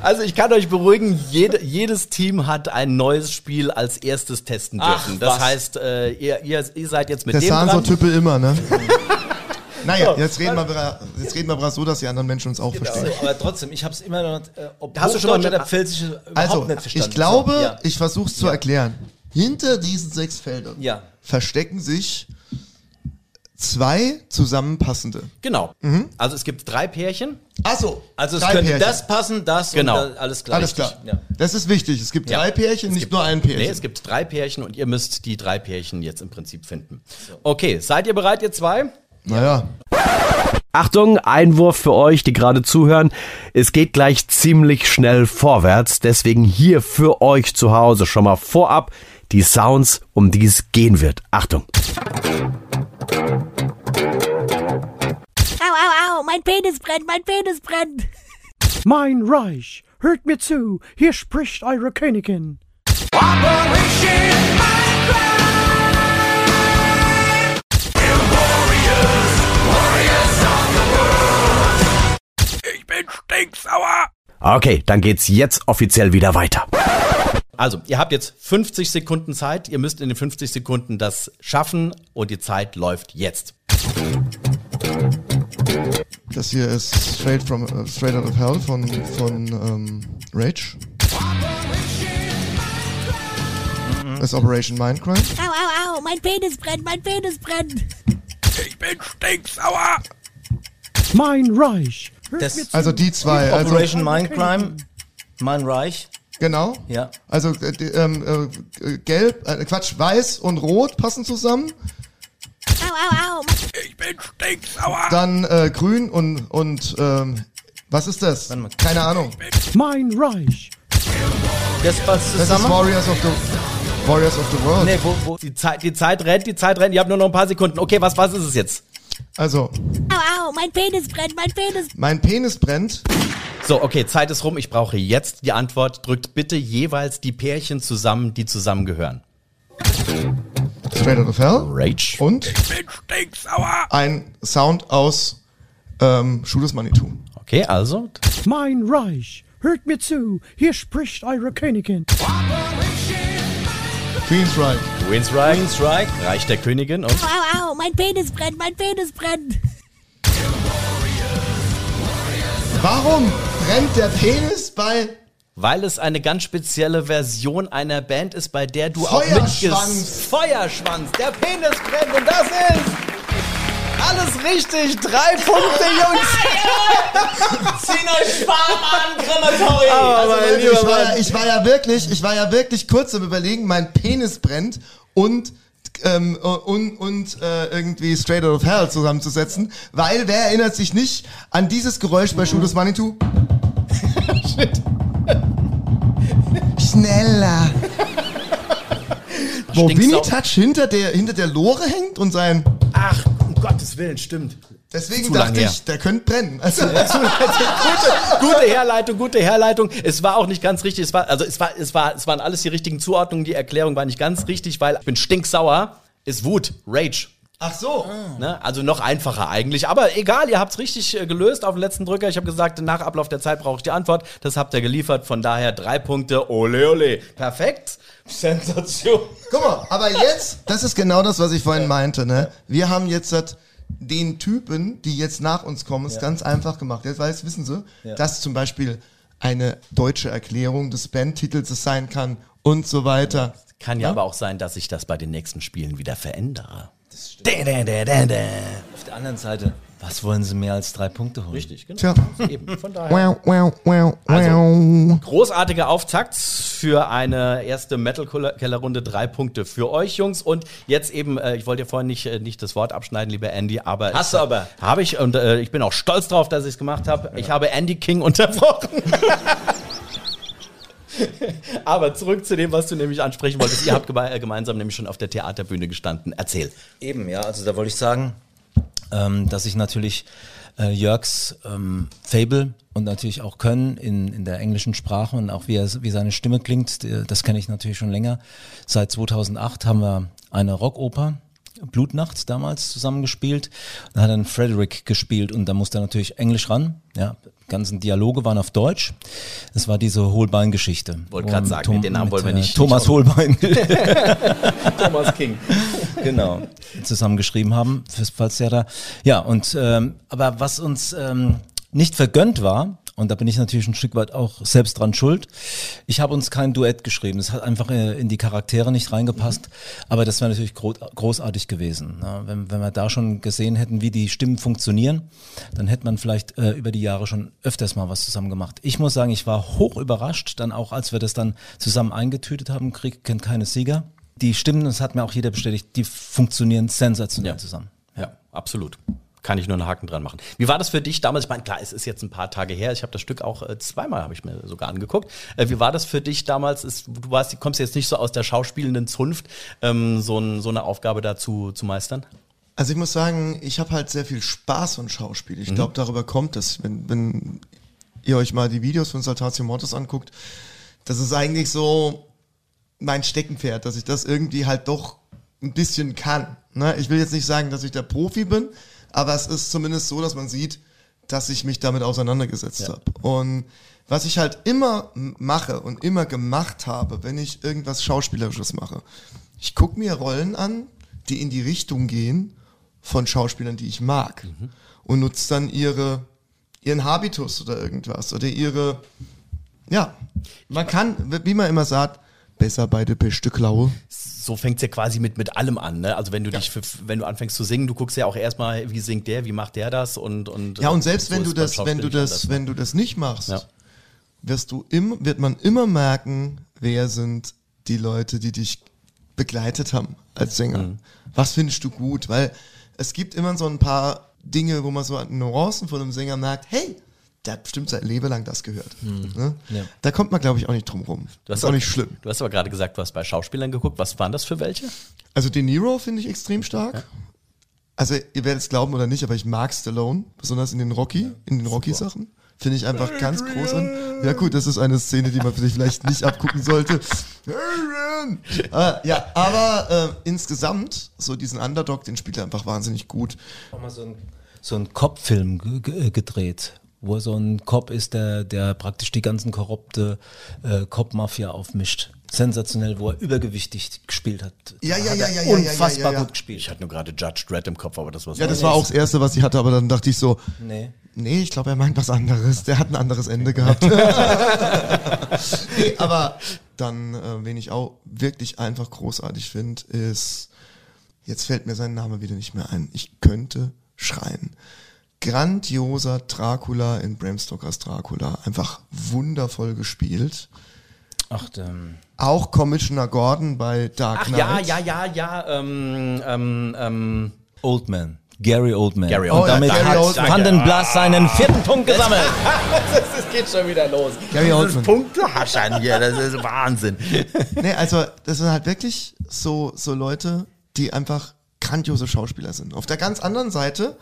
Also ich kann euch beruhigen, jede, jedes Team hat ein neues Spiel als erstes testen Ach, dürfen. das was. heißt, äh, ihr, ihr, ihr seid jetzt mit Der dem dran. Sanso-Type immer, ne? naja, jetzt reden, wir, jetzt reden wir bra so, dass die anderen Menschen uns auch verstehen. Also, aber trotzdem, ich habe es immer noch, äh, ob Hast du schon mal mit- oder Pfälzische überhaupt Also, nicht verstanden. ich glaube, So, ja. ich versuche es zu erklären. Hinter diesen sechs Feldern Ja. verstecken sich zwei zusammenpassende. Genau. Mhm. Also es gibt drei Pärchen. Achso, Also es könnte das passen, das Genau. und alles klar. Alles klar. Ja. Das ist wichtig. Es gibt Ja. drei Pärchen, Es nicht gibt- nur ein Pärchen. Nee, es gibt drei Pärchen und ihr müsst die drei Pärchen jetzt im Prinzip finden. Okay, seid ihr bereit, ihr zwei? Naja, Achtung, Einwurf für euch, die gerade zuhören. Es geht gleich ziemlich schnell vorwärts, deswegen hier für euch zu Hause schon mal vorab die Sounds, um die es gehen wird. Achtung. Au, au, au, mein Penis brennt, mein Penis brennt. Mein Reich, hört mir zu, hier spricht eure Königin. Ich bin stinksauer. Okay, dann geht's jetzt offiziell wieder weiter. Also, ihr habt jetzt 50 Sekunden Zeit. Ihr müsst in den 50 Sekunden das schaffen und die Zeit läuft jetzt. das hier ist Straight, from, äh, straight Out of Hell von, von ähm, Rage. Das ist Operation Mindcrime. Au, au, au, mein Penis brennt, mein Penis brennt. Ich bin stinksauer. Mein Reich, Das- mir zu. Also die zwei. Also, Operation Mindcrime, Mein Reich. genau. Ja. Also äh, ähm, äh, gelb, äh, Quatsch, weiß und rot passen zusammen. Au, au, au, Ich bin stinksauer. Dann äh, grün und, und ähm, was ist das? Keine Ahnung. Mein Reich, Das passt Das ist zusammen. Warriors of the Warriors of the World. nee, wo, wo, Die Zeit, die Zeit rennt, die Zeit rennt. Ihr habt nur noch ein paar Sekunden. Okay, was, was ist es jetzt? Also, au, au, mein Penis brennt, mein Penis. mein Penis brennt. So, okay, Zeit ist rum. Ich brauche jetzt die Antwort. Drückt bitte jeweils die Pärchen zusammen, die zusammengehören. Straight Out of Hell. Rage. Und Ich bin stinksauer. ein Sound aus ähm, Schuh des Manitou. Okay, also. mein Reich, hört mir zu, hier spricht eure Königin. Queen's Right. Queen's Right. Queen's Strike. Reich der Königin und. Au, au, au, mein Penis brennt, mein Penis brennt. Warum brennt der Penis bei Weil es eine ganz spezielle Version einer Band ist, bei der du auch Feuerschwanz. mitges... Feuerschwanz. Der Penis brennt und das ist... Alles richtig. Drei Punkte, Jungs. Zieht euch warm an, Krematorium. Mein ich, war Mann. ich war ja wirklich, ich war ja wirklich kurz am überlegen, mein Penis brennt und ähm, und, und äh, irgendwie Straight Out of Hell zusammenzusetzen, weil wer erinnert sich nicht an dieses Geräusch bei des Manitou? Schneller. Wo Winnie Touch hinter der, hinter der Lore hängt und sein. Ach, Gottes Willen, stimmt. Deswegen Zu dachte her. ich, der könnte brennen. Also, gute, gute Herleitung, gute Herleitung. Es war auch nicht ganz richtig. Es war, also es war, es war, es waren alles die richtigen Zuordnungen. Die Erklärung war nicht ganz richtig, weil ich bin stinksauer. ist Wut, Rage. Ach so. Ne? Also noch einfacher eigentlich. Aber egal, ihr habt es richtig äh, gelöst auf den letzten Drücker. Ich habe gesagt, nach Ablauf der Zeit brauche ich die Antwort. Das habt ihr geliefert. Von daher drei Punkte. Ole, ole. Perfekt. Sensation. Guck mal, aber jetzt, das ist genau das, was ich vorhin meinte, ne? Wir haben jetzt das, den Typen, die jetzt nach uns kommen, ist ganz einfach gemacht. Jetzt weiß, wissen Sie, dass zum Beispiel eine deutsche Erklärung des Bandtitels es sein kann und so weiter. Kann ja, aber auch sein, dass ich das bei den nächsten Spielen wieder verändere. Da, da, da, da, da. Auf der anderen Seite, was wollen sie mehr als drei Punkte holen? Richtig, genau. Tja. Eben, von daher. Wow, wow, wow, Also, wow. Großartiger Auftakt für eine erste Metal-Keller-Runde. Drei Punkte für euch, Jungs. Und jetzt eben, äh, ich wollte ja vorhin nicht, äh, nicht das Wort abschneiden, lieber Andy, aber. Hast ich, du aber. Habe ich und äh, ich bin auch stolz drauf, dass ich es gemacht habe. Ich habe Andy King unterbrochen. aber zurück zu dem, was du nämlich ansprechen wolltest. Ihr habt geme äh, gemeinsam nämlich schon auf der Theaterbühne gestanden. Erzähl. Eben, ja, also da wollte ich sagen, ähm, dass ich natürlich äh, Jörgs ähm, Fable und natürlich auch Können in, in der englischen Sprache und auch wie, er, wie seine Stimme klingt, das kenne ich natürlich schon länger. Seit 2008 haben wir eine Rockoper, Blutnacht damals zusammengespielt. Da hat dann Frederick gespielt und da musste er natürlich Englisch ran. Ja, ganzen Dialoge waren auf Deutsch. Das war diese Holbein-Geschichte. Wollte Und sagen, Tom- den Namen wollen wir äh, nicht- Thomas nicht- Holbein. Thomas King. genau, zusammengeschrieben haben fürs Falsetto. Ja, und ähm, aber was uns ähm, nicht vergönnt war, und da bin ich natürlich ein Stück weit auch selbst dran schuld. Ich habe uns kein Duett geschrieben. Es hat einfach äh, in die Charaktere nicht reingepasst. Aber das wäre natürlich gro großartig gewesen. Ne? Wenn, wenn wir da schon gesehen hätten, wie die Stimmen funktionieren, dann hätte man vielleicht äh, über die Jahre schon öfters mal was zusammen gemacht. Ich muss sagen, ich war hoch überrascht, dann auch als wir das dann zusammen eingetütet haben, Krieg kennt keine Sieger. Die Stimmen, das hat mir auch jeder bestätigt, die funktionieren sensationell Ja. zusammen. Ja, absolut. Kann ich nur einen Haken dran machen. Wie war das für dich damals? Ich meine, klar, es ist jetzt ein paar Tage her. Ich habe das Stück auch äh, zweimal, habe ich mir sogar angeguckt. Äh, wie war das für dich damals? Ist, du warst, kommst jetzt nicht so aus der schauspielenden Zunft, ähm, so, ein, so eine Aufgabe dazu zu meistern? Also ich muss sagen, ich habe halt sehr viel Spaß an Schauspiel. Ich glaube, darüber kommt es, wenn, wenn ihr euch mal die Videos von Saltatio Mortis anguckt. Das ist eigentlich so mein Steckenpferd, dass ich das irgendwie halt doch ein bisschen kann. Ne? Ich will jetzt nicht sagen, dass ich der Profi bin, aber es ist zumindest so, dass man sieht, dass ich mich damit auseinandergesetzt habe. Und was ich halt immer mache und immer gemacht habe, wenn ich irgendwas Schauspielerisches mache, ich gucke mir Rollen an, die in die Richtung gehen von Schauspielern, die ich mag. Und nutze dann ihre, ihren Habitus oder irgendwas oder ihre, ja, man kann, wie man immer sagt, besser bei der beste Klaue. So fängt's ja quasi mit, mit allem an. Ne? Also wenn du dich, für, wenn du anfängst zu singen, du guckst ja auch erstmal, wie singt der, wie macht der das und und Ja, und selbst so wenn du das, wenn du das, nicht wenn du das nicht machst, Ja. wirst du im, wird man immer merken, wer sind die Leute, die dich begleitet haben als Sänger. Mhm. Was findest du gut? Weil es gibt immer so ein paar Dinge, wo man so an Nuancen von einem Sänger merkt, hey, der hat bestimmt sein Leben lang das gehört. Ne? Ja. Da kommt man, glaube ich, auch nicht drum rum. Du Das hast ist auch nicht schlimm. Du hast aber gerade gesagt, du hast bei Schauspielern geguckt. Was waren das für welche? Also De Niro finde ich extrem stark. Also ihr werdet es glauben oder nicht, aber ich mag Stallone, besonders in den Rocky, in den Rocky-Sachen. Finde ich einfach ganz groß an. Ja gut, das ist eine Szene, die man sich vielleicht nicht abgucken sollte. Adrian! äh, ja, aber äh, insgesamt, so diesen Underdog, den spielt er einfach wahnsinnig gut. auch mal so ein, so ein Cop-Film ge ge gedreht, wo so ein Cop ist, der, der praktisch die ganzen korrupte äh, Cop-Mafia aufmischt. Sensationell, wo er übergewichtig gespielt hat. Ja, ja, Hat ja, ja, ja, ja, Unfassbar ja, ja. gut Ich gespielt. hatte nur gerade Judge Dredd im Kopf, aber das war Ja, das war auch das Erste, was ich hatte, aber dann dachte ich so, Nee. Nee, ich glaube, er meint was anderes. Der hat ein anderes Ende gehabt. nee, aber dann, äh, wen ich auch wirklich einfach großartig finde, ist, jetzt fällt mir sein Name wieder nicht mehr ein. Ich könnte schreien. Grandioser Dracula in Bram Stokers Dracula. Einfach wundervoll gespielt. Ach, ähm, Auch Commissioner Gordon bei Dark Ach Knight. ja, ja, ja, ja. Ähm, ähm, ähm, Oldman. Gary Oldman. Gary Und Oldman. damit Gary hat Oldman. Van den Blas seinen vierten Punkt gesammelt. Es geht schon wieder los. Gary Oldman. Punktehaschern hier, das ist Wahnsinn. Nee, also das sind halt wirklich so, so Leute, die einfach grandiose Schauspieler sind. Auf der ganz anderen Seite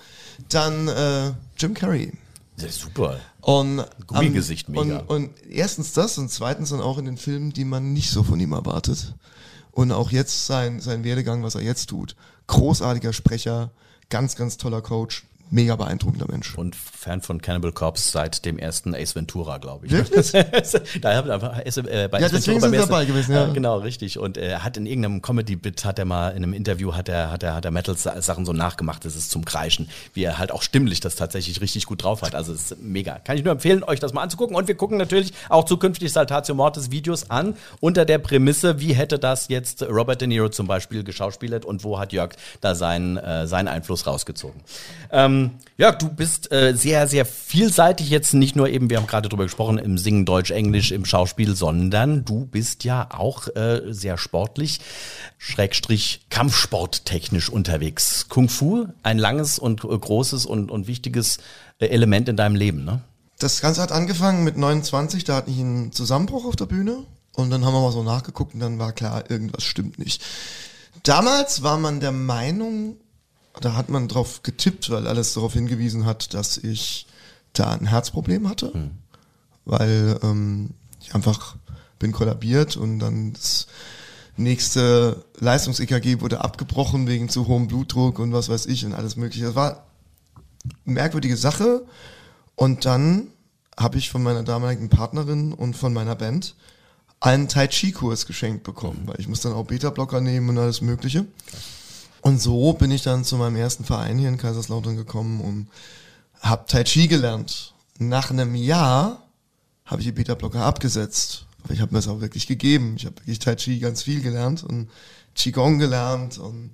dann äh, Jim Carrey. Das ist super. Und, Gummigesicht, ähm, mega. Und, und erstens das und zweitens dann auch in den Filmen, die man nicht so von ihm erwartet. Und auch jetzt sein, sein Werdegang, was er jetzt tut. Großartiger Sprecher, ganz, ganz toller Coach, mega beeindruckender Mensch. Und Fan von Cannibal Corpse seit dem ersten Ace Ventura, glaube ich. Wirklich? da hat er einfach äh, bei Ja, Ace deswegen Ventura sind ersten- dabei gewesen, ja. Genau, richtig. Und er hat in irgendeinem Comedy-Bit, hat er mal in einem Interview, hat er, hat er, hat er Metal-Sachen so nachgemacht, das ist zum Kreischen, wie er halt auch stimmlich das tatsächlich richtig gut drauf hat. Also es ist mega. Kann ich nur empfehlen, euch das mal anzugucken. Und wir gucken natürlich auch zukünftig Saltatio Mortis Videos an, unter der Prämisse, wie hätte das jetzt Robert De Niro zum Beispiel geschauspielert und wo hat Jörg da seinen, äh, seinen Einfluss rausgezogen. Ähm, Jörg, du bist äh, sehr, sehr vielseitig jetzt nicht nur eben, wir haben gerade drüber gesprochen, im Singen Deutsch, Englisch, im Schauspiel, sondern du bist ja auch äh, sehr sportlich, Schrägstrich Kampfsporttechnisch unterwegs. Kung Fu, ein langes und äh, großes und, und wichtiges äh, Element in deinem Leben, ne? Das Ganze hat angefangen mit 29, da hatte ich einen Zusammenbruch auf der Bühne und dann haben wir mal so nachgeguckt und dann war klar, irgendwas stimmt nicht. Damals war man der Meinung, da hat man drauf getippt, weil alles darauf hingewiesen hat, dass ich da ein Herzproblem hatte, weil ähm, ich einfach bin kollabiert und dann das nächste Leistungs-EKG wurde abgebrochen wegen zu hohem Blutdruck und was weiß ich und alles mögliche. Das war eine merkwürdige Sache. Und dann habe ich von meiner damaligen Partnerin und von meiner Band einen Tai Chi Kurs geschenkt bekommen, weil ich muss dann auch Beta-Blocker nehmen und alles Mögliche. Und so bin ich dann zu meinem ersten Verein hier in Kaiserslautern gekommen und habe Tai Chi gelernt. Nach einem Jahr habe ich die Beta-Blocker abgesetzt. Aber ich habe mir das auch wirklich gegeben. Ich habe wirklich Tai Chi ganz viel gelernt und Qigong gelernt und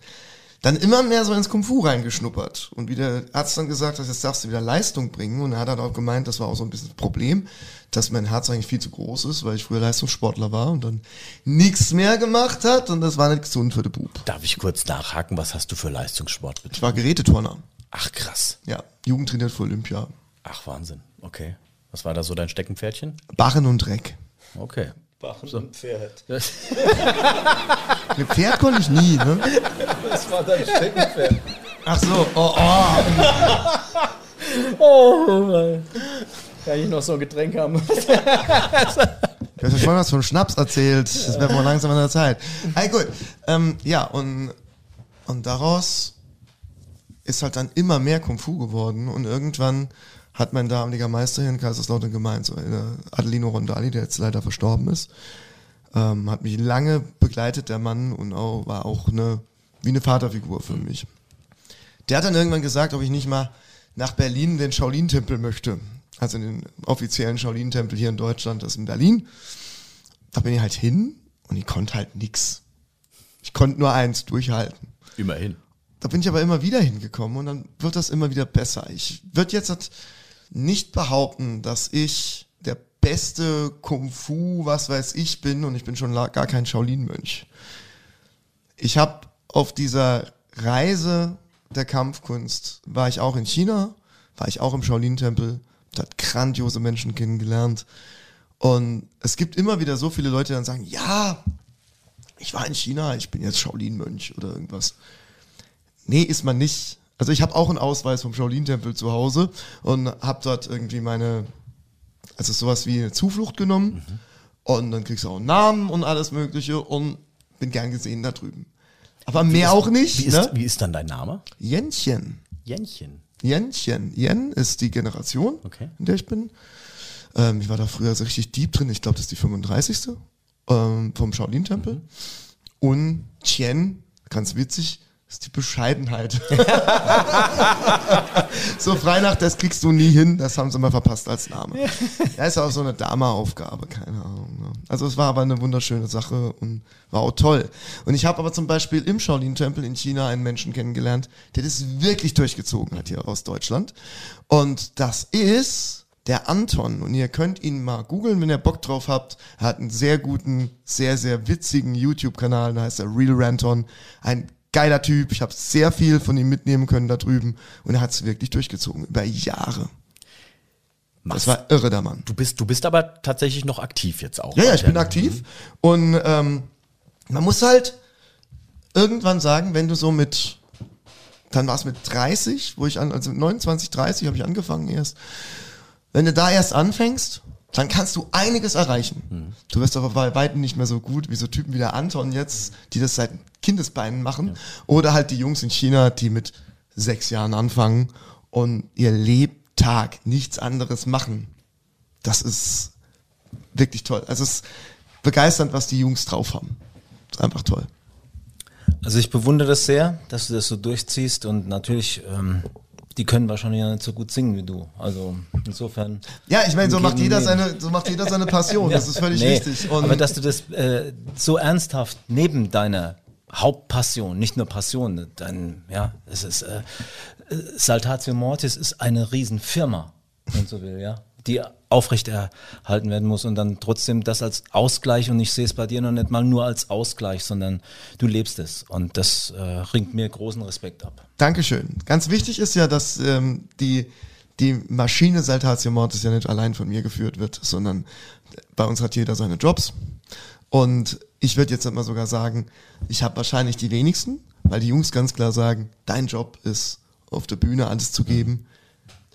dann immer mehr so ins Kung Fu reingeschnuppert. Und wie der Arzt dann gesagt hat, jetzt darfst du wieder Leistung bringen. Und er hat dann auch gemeint, das war auch so ein bisschen das Problem, dass mein Herz eigentlich viel zu groß ist, weil ich früher Leistungssportler war und dann nichts mehr gemacht hat. Und das war nicht gesund für den Bub. Darf ich kurz nachhaken, was hast du für Leistungssport Ich betrieben? war Geräteturner. Ach krass. Ja, Jugend trainiert für Olympia. Ach Wahnsinn. Okay. Was war da so dein Steckenpferdchen? Barren und Dreck. Okay. Bachen und Pferd. Mit Pferd konnte ich nie, ne? Das war dein Steckenpferd. Ach so, oh, oh. Oh, kann ich noch so ein Getränk haben? Du hast ja vorhin was von Schnaps erzählt. Das wäre mal langsam an der Zeit. Hey, gut. Ähm, ja, und, und daraus ist halt dann immer mehr Kung Fu geworden. Und irgendwann hat mein damaliger Meister hier in Kaiserslautern gemeint, so äh, Adelino Rondali, der jetzt leider verstorben ist, ähm, hat mich lange begleitet, der Mann, und auch, war auch eine, wie eine Vaterfigur für mich. Der hat dann irgendwann gesagt, ob ich nicht mal nach Berlin in den Shaolin-Tempel möchte. Also den offiziellen Shaolin-Tempel hier in Deutschland, das ist in Berlin. Da bin ich halt hin und ich konnte halt nix. Ich konnte nur eins durchhalten. Immerhin. Da bin ich aber immer wieder hingekommen und dann wird das immer wieder besser. Ich würde jetzt nicht behaupten, dass ich der beste Kung Fu, was weiß ich bin und ich bin schon gar kein Shaolin-Mönch. Ich habe auf dieser Reise der Kampfkunst, war ich auch in China, war ich auch im Shaolin-Tempel, hat grandiose Menschen kennengelernt. Und es gibt immer wieder so viele Leute, die dann sagen, ja, ich war in China, ich bin jetzt Shaolin-Mönch oder irgendwas. Nee, ist man nicht. Also ich habe auch einen Ausweis vom Shaolin-Tempel zu Hause und habe dort irgendwie meine, also sowas wie eine Zuflucht genommen. Und dann kriegst du auch einen Namen und alles Mögliche und bin gern gesehen da drüben. Aber mehr auch nicht. Wie ist, ne? wie ist dann dein Name? Jenchen. Jenchen. Jenchen. Yen ist die Generation, Okay. in der ich bin. Ähm, ich war da früher so richtig deep drin. Ich glaube, das ist die 35. Ähm, vom Shaolin-Tempel. Und Tien, ganz witzig, ist die Bescheidenheit. so frei nach, das kriegst du nie hin, das haben sie mal verpasst als Name. Ja, ist auch so eine Dama-Aufgabe, keine Ahnung. Ne? Also es war aber eine wunderschöne Sache und war auch toll. Und ich habe aber zum Beispiel im Shaolin-Tempel in China einen Menschen kennengelernt, der das wirklich durchgezogen hat hier aus Deutschland. Und das ist der Anton. Und ihr könnt ihn mal googeln, wenn ihr Bock drauf habt. Er hat einen sehr guten, sehr, sehr witzigen YouTube-Kanal, da heißt er Real Ranton. Ein geiler Typ. Ich habe sehr viel von ihm mitnehmen können da drüben. Und er hat es wirklich durchgezogen, über Jahre. Das war irre, der Mann. Du bist, du bist aber tatsächlich noch aktiv jetzt auch. Ja, ja, ich bin aktiv. Und ähm, man muss halt irgendwann sagen, wenn du so mit, dann war es mit 30, wo ich an, also mit 29, 30 habe ich angefangen erst. Wenn du da erst anfängst dann kannst du einiges erreichen. Du wirst aber bei weitem nicht mehr so gut wie so Typen wie der Anton jetzt, die das seit Kindesbeinen machen. Oder halt die Jungs in China, die mit sechs Jahren anfangen und ihr Lebtag nichts anderes machen. Das ist wirklich toll. Also es ist begeisternd, was die Jungs drauf haben. ist einfach toll. Also ich bewundere das sehr, dass du das so durchziehst und natürlich, ähm, die können wahrscheinlich ja nicht so gut singen wie du. Also insofern. Ja, ich meine, so macht jeder seine, so macht jeder seine Passion. Das ist völlig Nee, richtig. Und aber dass du das äh, so ernsthaft neben deiner Hauptpassion, nicht nur Passion, dein, ja, es ist äh, äh, Saltatio Mortis ist eine Riesenfirma, wenn so will, ja, die aufrechterhalten werden muss und dann trotzdem das als Ausgleich und ich sehe es bei dir noch nicht mal nur als Ausgleich, sondern du lebst es und das äh, ringt mir großen Respekt ab. Dankeschön. Ganz wichtig ist ja, dass ähm, die, die Maschine Saltatio Mortis ja nicht allein von mir geführt wird, sondern bei uns hat jeder seine Jobs. Und ich würde jetzt mal sogar sagen, ich habe wahrscheinlich die wenigsten, weil die Jungs ganz klar sagen, dein Job ist, auf der Bühne alles zu geben,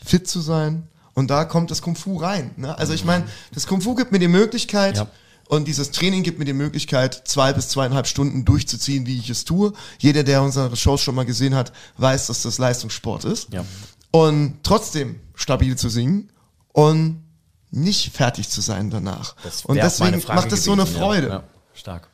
fit zu sein. Und da kommt das Kung Fu rein. Ne? Also ich meine, das Kung Fu gibt mir die Möglichkeit, Ja. und dieses Training gibt mir die Möglichkeit, zwei bis zweieinhalb Stunden durchzuziehen, wie ich es tue. Jeder, der unsere Shows schon mal gesehen hat, weiß, dass das Leistungssport ist. Ja. Und trotzdem stabil zu singen und nicht fertig zu sein danach. Das und deswegen macht es so eine gewesen. Freude. Ja, stark.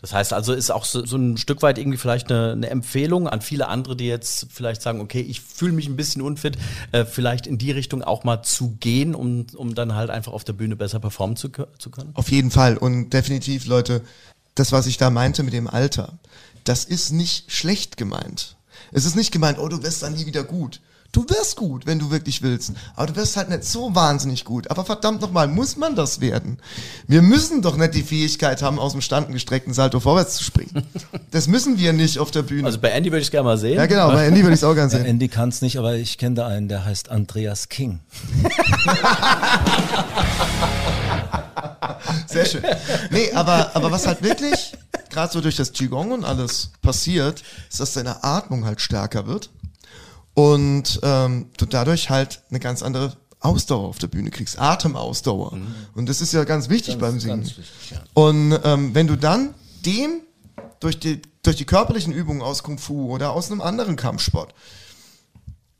Das heißt also, ist auch so, so ein Stück weit irgendwie vielleicht eine, eine Empfehlung an viele andere, die jetzt vielleicht sagen, okay, ich fühle mich ein bisschen unfit, äh, vielleicht in die Richtung auch mal zu gehen, um, um dann halt einfach auf der Bühne besser performen zu, zu können? Auf jeden Fall. Und definitiv, Leute, das, was ich da meinte mit dem Alter, das ist nicht schlecht gemeint. Es ist nicht gemeint, oh, du wirst dann nie wieder gut. Du wirst gut, wenn du wirklich willst. Aber du wirst halt nicht so wahnsinnig gut. Aber verdammt nochmal, muss man das werden? Wir müssen doch nicht die Fähigkeit haben, aus dem standengestreckten Salto vorwärts zu springen. Das müssen wir nicht auf der Bühne. Also bei Andy würde ich es gerne mal sehen. ja, genau, bei Andy würde ich es auch gerne sehen. Andy kann es nicht, aber ich kenne da einen, der heißt Andreas King. Sehr schön. Nee, aber, aber was halt wirklich, gerade so durch das Qigong und alles passiert, ist, dass deine Atmung halt stärker wird und ähm, du dadurch halt eine ganz andere Ausdauer auf der Bühne kriegst, Atemausdauer. Und das ist ja ganz wichtig beim Singen. ganz wichtig, ja. Und ähm, wenn du dann dem durch die, durch die körperlichen Übungen aus Kung Fu oder aus einem anderen Kampfsport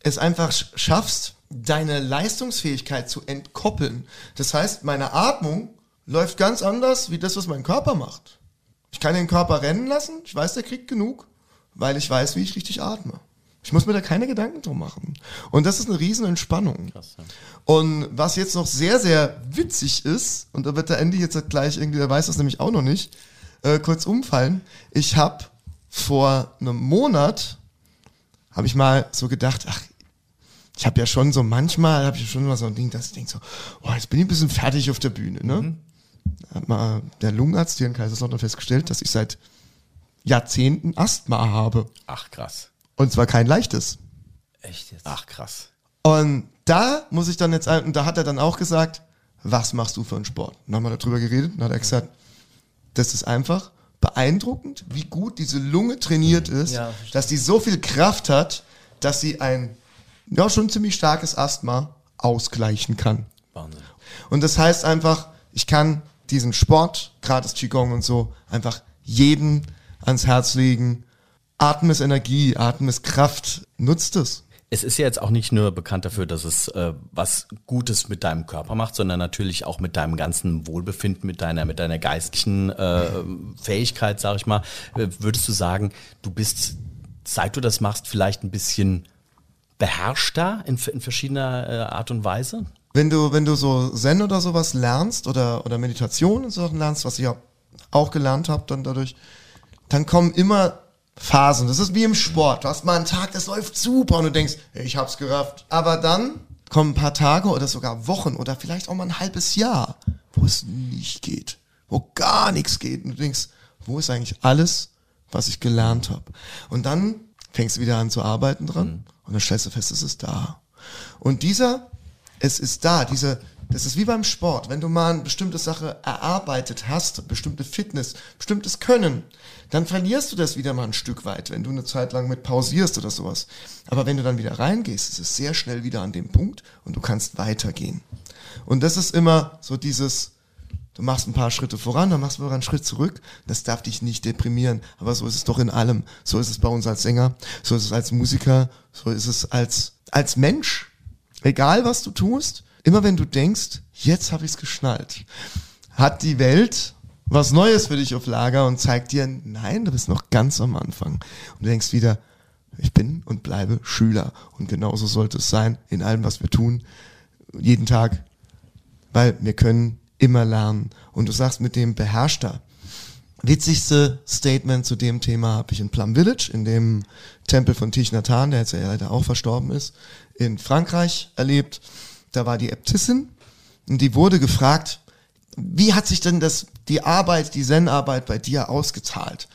es einfach sch- schaffst, deine Leistungsfähigkeit zu entkoppeln. Das heißt, meine Atmung läuft ganz anders wie das, was mein Körper macht. Ich kann den Körper rennen lassen, ich weiß, der kriegt genug, weil ich weiß, wie ich richtig atme. Ich muss mir da keine Gedanken drum machen. Und das ist eine riesen Entspannung. Und was jetzt noch sehr, sehr witzig ist, und da wird der Andy jetzt gleich irgendwie, der weiß das nämlich auch noch nicht, äh, kurz umfallen. Ich habe vor einem Monat, habe ich mal so gedacht, ach, ich habe ja schon so manchmal, habe ich schon mal so ein Ding, dass ich denke so, oh, jetzt bin ich ein bisschen fertig auf der Bühne. Ne? Hat mal der Lungenarzt hier in Kaiserslautern festgestellt, dass ich seit Jahrzehnten Asthma habe. Ach krass. Und zwar kein leichtes. Echt jetzt? Ach krass. Und da muss ich dann jetzt, und da hat er dann auch gesagt, was machst du für einen Sport? Und dann haben wir darüber geredet und hat er gesagt, das ist einfach beeindruckend, wie gut diese Lunge trainiert ist, Ja, dass die so viel Kraft hat, dass sie ein, ja, schon ziemlich starkes Asthma ausgleichen kann. Wahnsinn. Und das heißt einfach, ich kann diesen Sport, gerade das Qigong und so, einfach jeden ans Herz legen. Atmen ist Energie, Atmen ist Kraft. Nutzt es. Es ist ja jetzt auch nicht nur bekannt dafür, dass es äh, was Gutes mit deinem Körper macht, sondern natürlich auch mit deinem ganzen Wohlbefinden, mit deiner, mit deiner geistlichen äh, Fähigkeit, sag ich mal. Äh, Würdest du sagen, du bist, seit du das machst, vielleicht ein bisschen beherrschter in, in verschiedener äh, Art und Weise? wenn du, wenn du so Zen oder sowas lernst oder, oder Meditation und so Sachen lernst, was ich ja auch gelernt habe, dann dadurch, dann kommen immer Phasen. Das ist wie im Sport. Du hast mal einen Tag, das läuft super und du denkst, ich hab's gerafft. Aber dann kommen ein paar Tage oder sogar Wochen oder vielleicht auch mal ein halbes Jahr, wo es nicht geht, wo gar nichts geht. Und du denkst, wo ist eigentlich alles, was ich gelernt habe? Und dann fängst du wieder an zu arbeiten dran und dann stellst du fest, es ist da. Und dieser es ist da, diese, das ist wie beim Sport. Wenn du mal eine bestimmte Sache erarbeitet hast, bestimmte Fitness, bestimmtes Können, dann verlierst du das wieder mal ein Stück weit, wenn du eine Zeit lang mit pausierst oder sowas. Aber wenn du dann wieder reingehst, ist es sehr schnell wieder an dem Punkt und du kannst weitergehen. Und das ist immer so dieses, du machst ein paar Schritte voran, dann machst du einen Schritt zurück. Das darf dich nicht deprimieren. Aber so ist es doch in allem. So ist es bei uns als Sänger, so ist es als Musiker, so ist es als, als Mensch. Egal was du tust, immer wenn du denkst, jetzt habe ich es geschnallt, hat die Welt was Neues für dich auf Lager und zeigt dir, nein, du bist noch ganz am Anfang. Und du denkst wieder, ich bin und bleibe Schüler. Und genauso sollte es sein in allem, was wir tun, jeden Tag, weil wir können immer lernen. Und du sagst mit dem Beherrschter. Witzigste Statement zu dem Thema habe ich in Plum Village, in dem Tempel von Thich Nhat Hanh, der jetzt ja leider auch verstorben ist, in Frankreich erlebt. Da war die Äbtissin und die wurde gefragt, wie hat sich denn das, die Arbeit, die Zen-Arbeit bei dir ausgezahlt?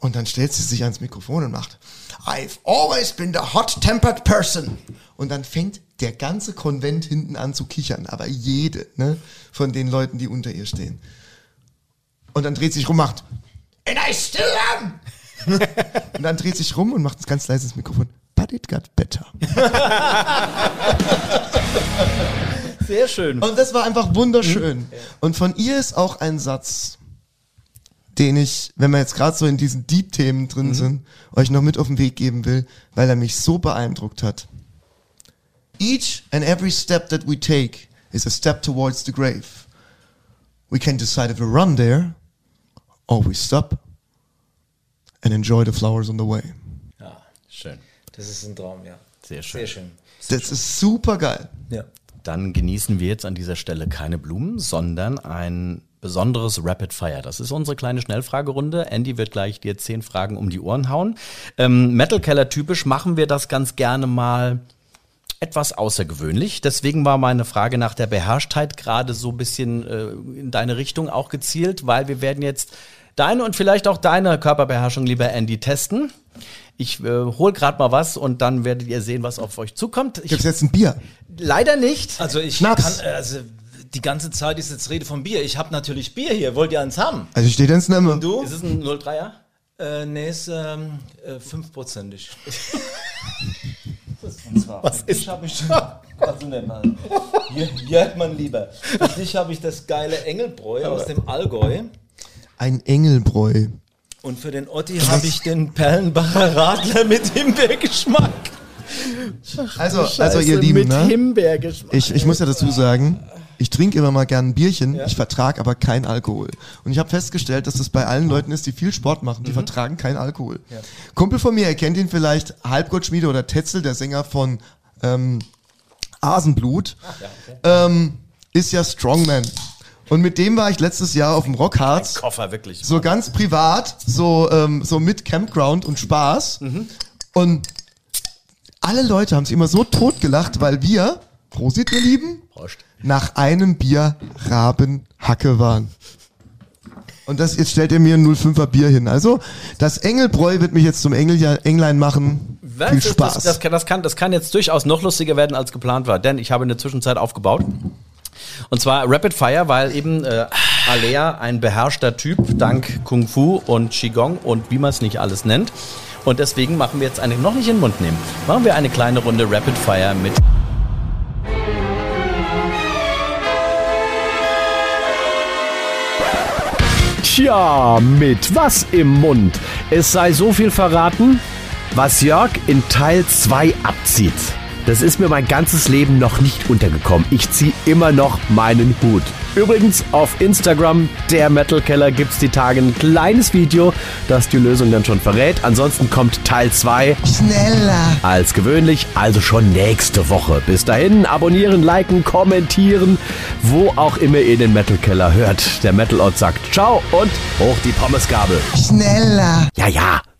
Und dann stellt sie sich ans Mikrofon und macht, I've always been the hot-tempered person. Und dann fängt der ganze Konvent hinten an zu kichern, aber jede, ne, von den Leuten, die unter ihr stehen. Und dann dreht sich rum, macht, and I still am. und dann dreht sich rum und macht ein ganz leises Mikrofon, but it got better. Sehr schön. Und das war einfach wunderschön. Und von ihr ist auch ein Satz, den ich, wenn wir jetzt gerade so in diesen Deep-Themen drin sind, euch noch mit auf den Weg geben will, weil er mich so beeindruckt hat. Each and every step that we take is a step towards the grave. We can decide if we run there or we stop and enjoy the flowers on the way. Schön. Das ist ein Traum, ja. Sehr schön. Sehr schön. Das ist super geil. Ja. Dann genießen wir jetzt an dieser Stelle keine Blumen, sondern ein besonderes Rapid Fire. Das ist unsere kleine Schnellfragerunde. Andy wird gleich dir zehn Fragen um die Ohren hauen. Ähm, Metal Keller typisch machen wir das ganz gerne mal etwas außergewöhnlich. Deswegen war meine Frage nach der Beherrschtheit gerade so ein bisschen äh, in deine Richtung auch gezielt, weil wir werden jetzt deine und vielleicht auch deine Körperbeherrschung, lieber Andy, testen. Ich äh, hol gerade mal was und dann werdet ihr sehen, was auf euch zukommt. Ich, Gibt's jetzt ein Bier? leider nicht. Also ich Schnaps. kann, also die ganze Zeit ist jetzt Rede von Bier. Ich habe natürlich Bier hier. Wollt ihr eins haben? Also steht ins Nemme. Du? Ist es ein 03er? Äh, nee, ist ähm, äh, fünfprozentig. Und zwar, Was für dich habe ich also nicht mal. Hier, hier hat man lieber. Für dich habe ich das geile Engelbräu aus dem Allgäu. Ein Engelbräu. Und für den Otti habe ich den Perlenbacher Radler mit Himbeergeschmack. Also, also ihr Lieben, mit ne? Himbeergeschmack. Ich, ich muss ja dazu sagen, ich trinke immer mal gern ein Bierchen, ich vertrage aber kein Alkohol. Und ich habe festgestellt, dass das bei allen Leuten ist, die viel Sport machen, die vertragen keinen Alkohol. Kumpel von mir, ihr kennt ihn vielleicht, Halbgottschmiede oder Tetzel, der Sänger von ähm, Asenblut, ähm, ist ja Strongman. Und mit dem war ich letztes Jahr auf dem Rockharz. Koffer, wirklich. So ganz privat, so, ähm, so mit Campground und Spaß. Und alle Leute haben sich immer so totgelacht, weil wir, Prosit, ihr Lieben, Prost. nach einem Bier Rabenhacke waren. Und das, jetzt stellt ihr mir ein 05er Bier hin. Also, das Engelbräu wird mich jetzt zum Engel, Englein machen. Was Viel Spaß. Das, das, das, kann, das kann jetzt durchaus noch lustiger werden, als geplant war, denn ich habe in der Zwischenzeit aufgebaut. Und zwar Rapid Fire, weil eben äh, Alea ein beherrschter Typ dank Kung Fu und Qigong und wie man es nicht alles nennt. Und deswegen machen wir jetzt eine, noch nicht in den Mund nehmen, machen wir eine kleine Runde Rapid Fire mit Tja, mit was im Mund? Es sei so viel verraten, was Jörg in Teil 2 abzieht. Das ist mir mein ganzes Leben noch nicht untergekommen. Ich ziehe immer noch meinen Hut. Übrigens auf Instagram, der Metal Keller, gibt's die Tage ein kleines Video, das die Lösung dann schon verrät. Ansonsten kommt Teil 2 Schneller. als gewöhnlich, also schon nächste Woche. Bis dahin abonnieren, liken, kommentieren, wo auch immer ihr den Metal Keller hört. Der Metal Ort sagt Ciao und hoch die Pommesgabel. Schneller. Ja, ja,